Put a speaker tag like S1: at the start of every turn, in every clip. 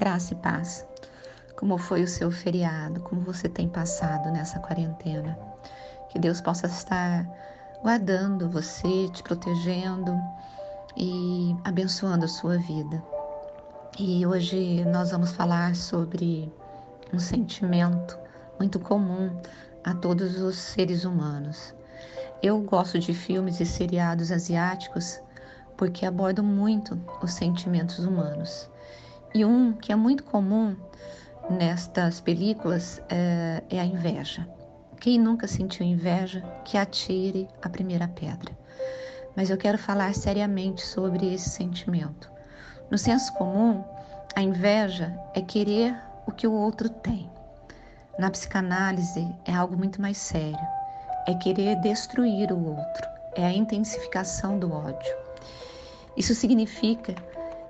S1: Graça e paz. Como foi o seu feriado? Como você tem passado nessa quarentena? Que Deus possa estar guardando você, te protegendo e abençoando a sua vida. E hoje nós vamos falar sobre um sentimento muito comum a todos os seres humanos. Eu gosto de filmes e seriados asiáticos porque abordam muito os sentimentos humanos. E um que é muito comum nestas películas é, é a inveja. Quem nunca sentiu inveja, que atire a primeira pedra. Mas eu quero falar seriamente sobre esse sentimento. No senso comum, a inveja é querer o que o outro tem. Na psicanálise, é algo muito mais sério. É querer destruir o outro, é a intensificação do ódio. Isso significa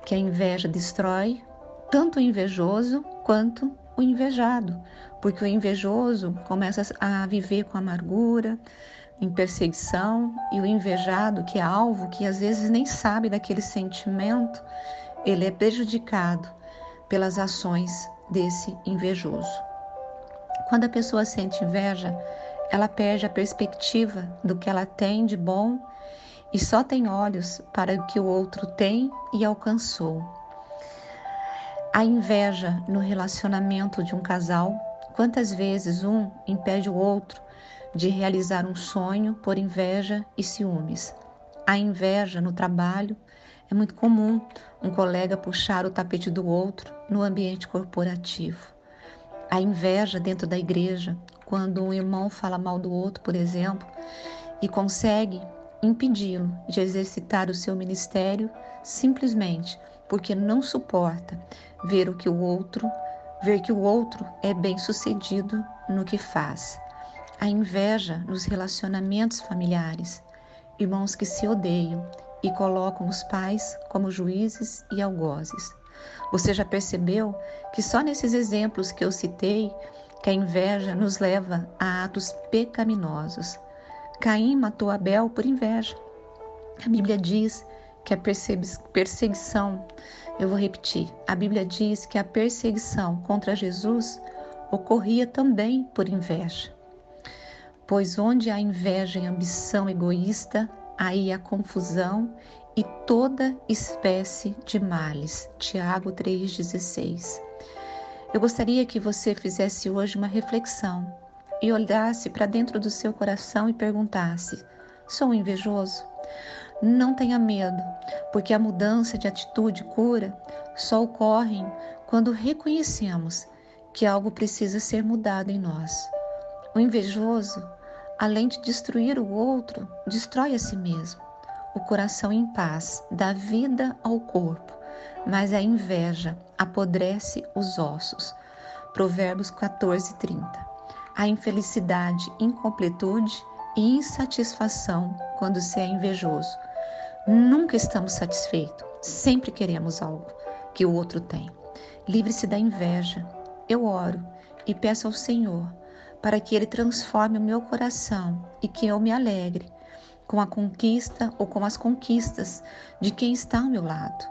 S1: que a inveja destrói tanto o invejoso quanto o invejado, porque o invejoso começa a viver com amargura, em perseguição, e o invejado, que é alvo, que às vezes nem sabe daquele sentimento, ele é prejudicado pelas ações desse invejoso. Quando a pessoa sente inveja, ela perde a perspectiva do que ela tem de bom e só tem olhos para o que o outro tem e alcançou. A inveja no relacionamento de um casal, quantas vezes um impede o outro de realizar um sonho por inveja e ciúmes. A inveja no trabalho é muito comum um colega puxar o tapete do outro no ambiente corporativo. A inveja dentro da igreja, quando um irmão fala mal do outro, por exemplo, e consegue impedi-lo de exercitar o seu ministério simplesmente porque não suporta ver o que o outro, ver que o outro é bem-sucedido no que faz. A inveja nos relacionamentos familiares, irmãos que se odeiam e colocam os pais como juízes e algozes. Você já percebeu que só nesses exemplos que eu citei que a inveja nos leva a atos pecaminosos. Caim matou Abel por inveja. A Bíblia diz que a perseguição, eu vou repetir, a Bíblia diz que a perseguição contra Jesus ocorria também por inveja. Pois onde há inveja e ambição egoísta, aí há confusão e toda espécie de males. Tiago 3,16. Eu gostaria que você fizesse hoje uma reflexão e olhasse para dentro do seu coração e perguntasse: sou invejoso? Não tenha medo, porque a mudança de atitude cura só ocorre quando reconhecemos que algo precisa ser mudado em nós. O invejoso, além de destruir o outro, destrói a si mesmo. O coração em paz dá vida ao corpo, mas a inveja apodrece os ossos. Provérbios 14, 30. A infelicidade, incompletude e insatisfação quando se é invejoso Nunca estamos satisfeitos, sempre queremos algo que o outro tem. Livre-se da inveja. Eu oro e peço ao Senhor para que Ele transforme o meu coração e que eu me alegre com a conquista ou com as conquistas de quem está ao meu lado.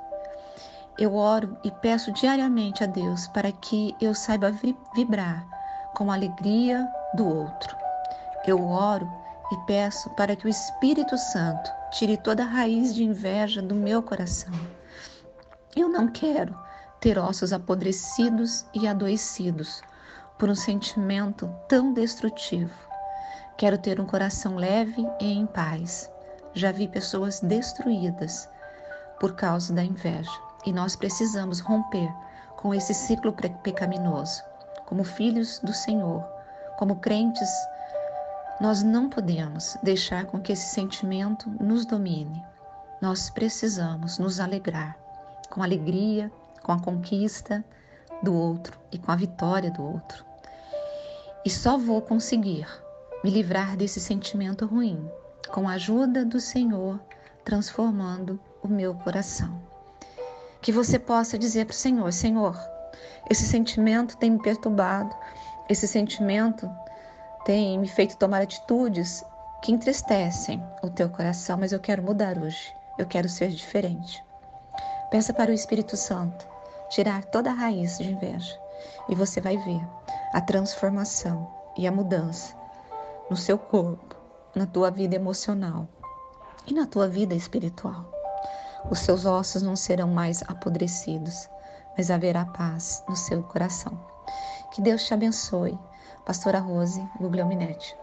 S1: Eu oro e peço diariamente a Deus para que eu saiba vibrar com a alegria do outro. Eu oro e peço para que o Espírito Santo tire toda a raiz de inveja do meu coração. Eu não quero ter ossos apodrecidos e adoecidos por um sentimento tão destrutivo. Quero ter um coração leve e em paz. Já vi pessoas destruídas por causa da inveja e nós precisamos romper com esse ciclo pecaminoso. Como filhos do Senhor, como crentes nós não podemos deixar com que esse sentimento nos domine. Nós precisamos nos alegrar com alegria, com a conquista do outro e com a vitória do outro. E só vou conseguir me livrar desse sentimento ruim com a ajuda do Senhor transformando o meu coração. Que você possa dizer para o Senhor: Senhor, esse sentimento tem me perturbado, esse sentimento tem me feito tomar atitudes que entristecem o teu coração, mas eu quero mudar hoje. Eu quero ser diferente. Peça para o Espírito Santo tirar toda a raiz de inveja. E você vai ver a transformação e a mudança no seu corpo, na tua vida emocional e na tua vida espiritual. Os seus ossos não serão mais apodrecidos, mas haverá paz no seu coração. Que Deus te abençoe. Pastora Rose Guglielminetti.